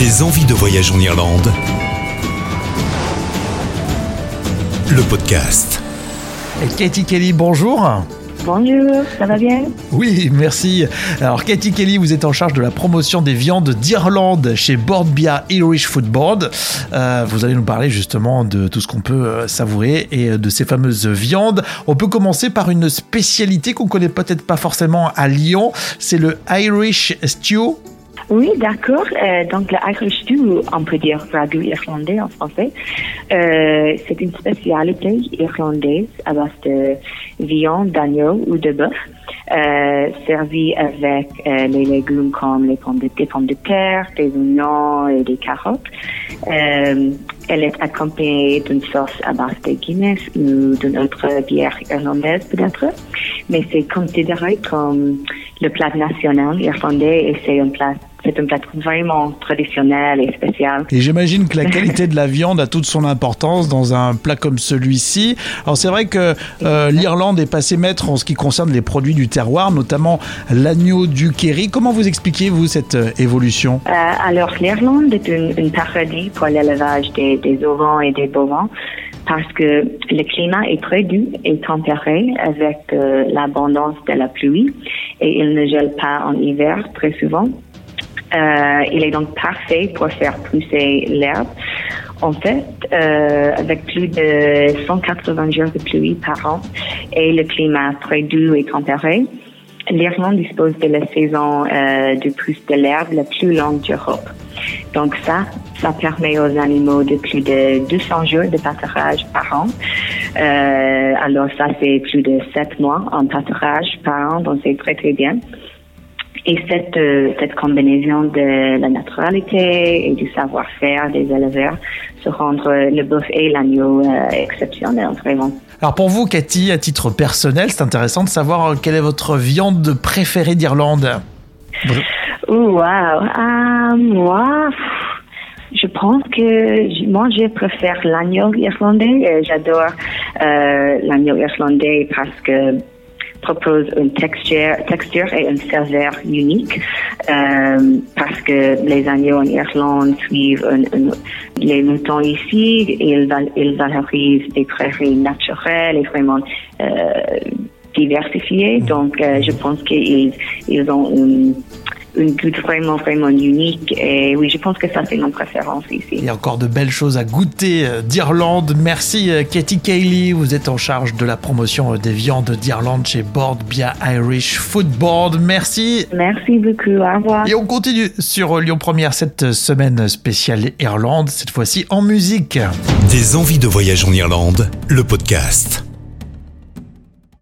Des envies de voyage en Irlande. Le podcast. Et Katie Kelly, bonjour. Bonjour, ça va bien? Oui, merci. Alors, Katie Kelly, vous êtes en charge de la promotion des viandes d'Irlande chez Boardbia Irish Food Board. Euh, vous allez nous parler justement de tout ce qu'on peut euh, savourer et de ces fameuses viandes. On peut commencer par une spécialité qu'on connaît peut-être pas forcément à Lyon. C'est le Irish Stew. Oui, d'accord. Euh, donc, le stew, on peut dire ragoût irlandais en français. Euh, c'est une spécialité irlandaise à base de viande, d'agneau ou de bœuf, euh, servie avec euh, les légumes comme les pommes de, des pommes de terre, des oignons et des carottes. Euh, elle est accompagnée d'une sauce à base de Guinness ou d'une autre bière irlandaise peut-être. Mais c'est considéré comme le plat national irlandais et c'est un plat c'est un plat vraiment traditionnel et spécial. Et j'imagine que la qualité de la viande a toute son importance dans un plat comme celui-ci. Alors c'est vrai que l'Irlande est passée maître en ce qui concerne les produits du terroir, notamment l'agneau du Kerry. Comment vous expliquez-vous cette euh, évolution? Euh, alors l'Irlande est une, paradis pour l'élevage des, des ovins et des bovins parce que le climat est très doux et tempéré avec euh, l'abondance de la pluie et il ne gèle pas en hiver très souvent. Il est donc parfait pour faire pousser l'herbe. En fait, euh, avec plus de 180 jours de pluie par an et le climat très doux et tempéré, l'Irlande dispose de la saison euh, de pousse de l'herbe la plus longue d'Europe. Donc ça, ça permet aux animaux de plus de 200 jours de pâturage par an. Euh, alors ça, c'est plus de 7 mois en pâturage par an, donc c'est très très bien. Et cette, euh, cette combinaison de la naturalité et du savoir-faire des éleveurs se rendre le bœuf et l'agneau euh, exceptionnels, vraiment. Alors pour vous, Cathy, à titre personnel, c'est intéressant de savoir euh, quelle est votre viande préférée d'Irlande? Oh, wow. Euh, moi, je pense que moi, je préfère l'agneau irlandais. Euh, J'adore euh, l'agneau irlandais parce que propose une texture, texture et une saveur unique euh, parce que les agneaux en Irlande suivent un- un- les moutons ici, ils, ils valorisent des prairies naturelles et vraiment euh, diversifiées. Donc, euh, je pense qu'ils ils ont une, une goût vraiment, vraiment unique. Et oui, je pense que ça, c'est mon préférence ici. Il y a encore de belles choses à goûter euh, d'Irlande. Merci euh, Katie Cayley, vous êtes en charge de la promotion euh, des viandes d'Irlande chez Board Bia Irish Food Board. Merci. Merci beaucoup. Au revoir. Et on continue sur Lyon Première cette semaine spéciale Irlande, cette fois-ci en musique. Des envies de voyage en Irlande. Le podcast.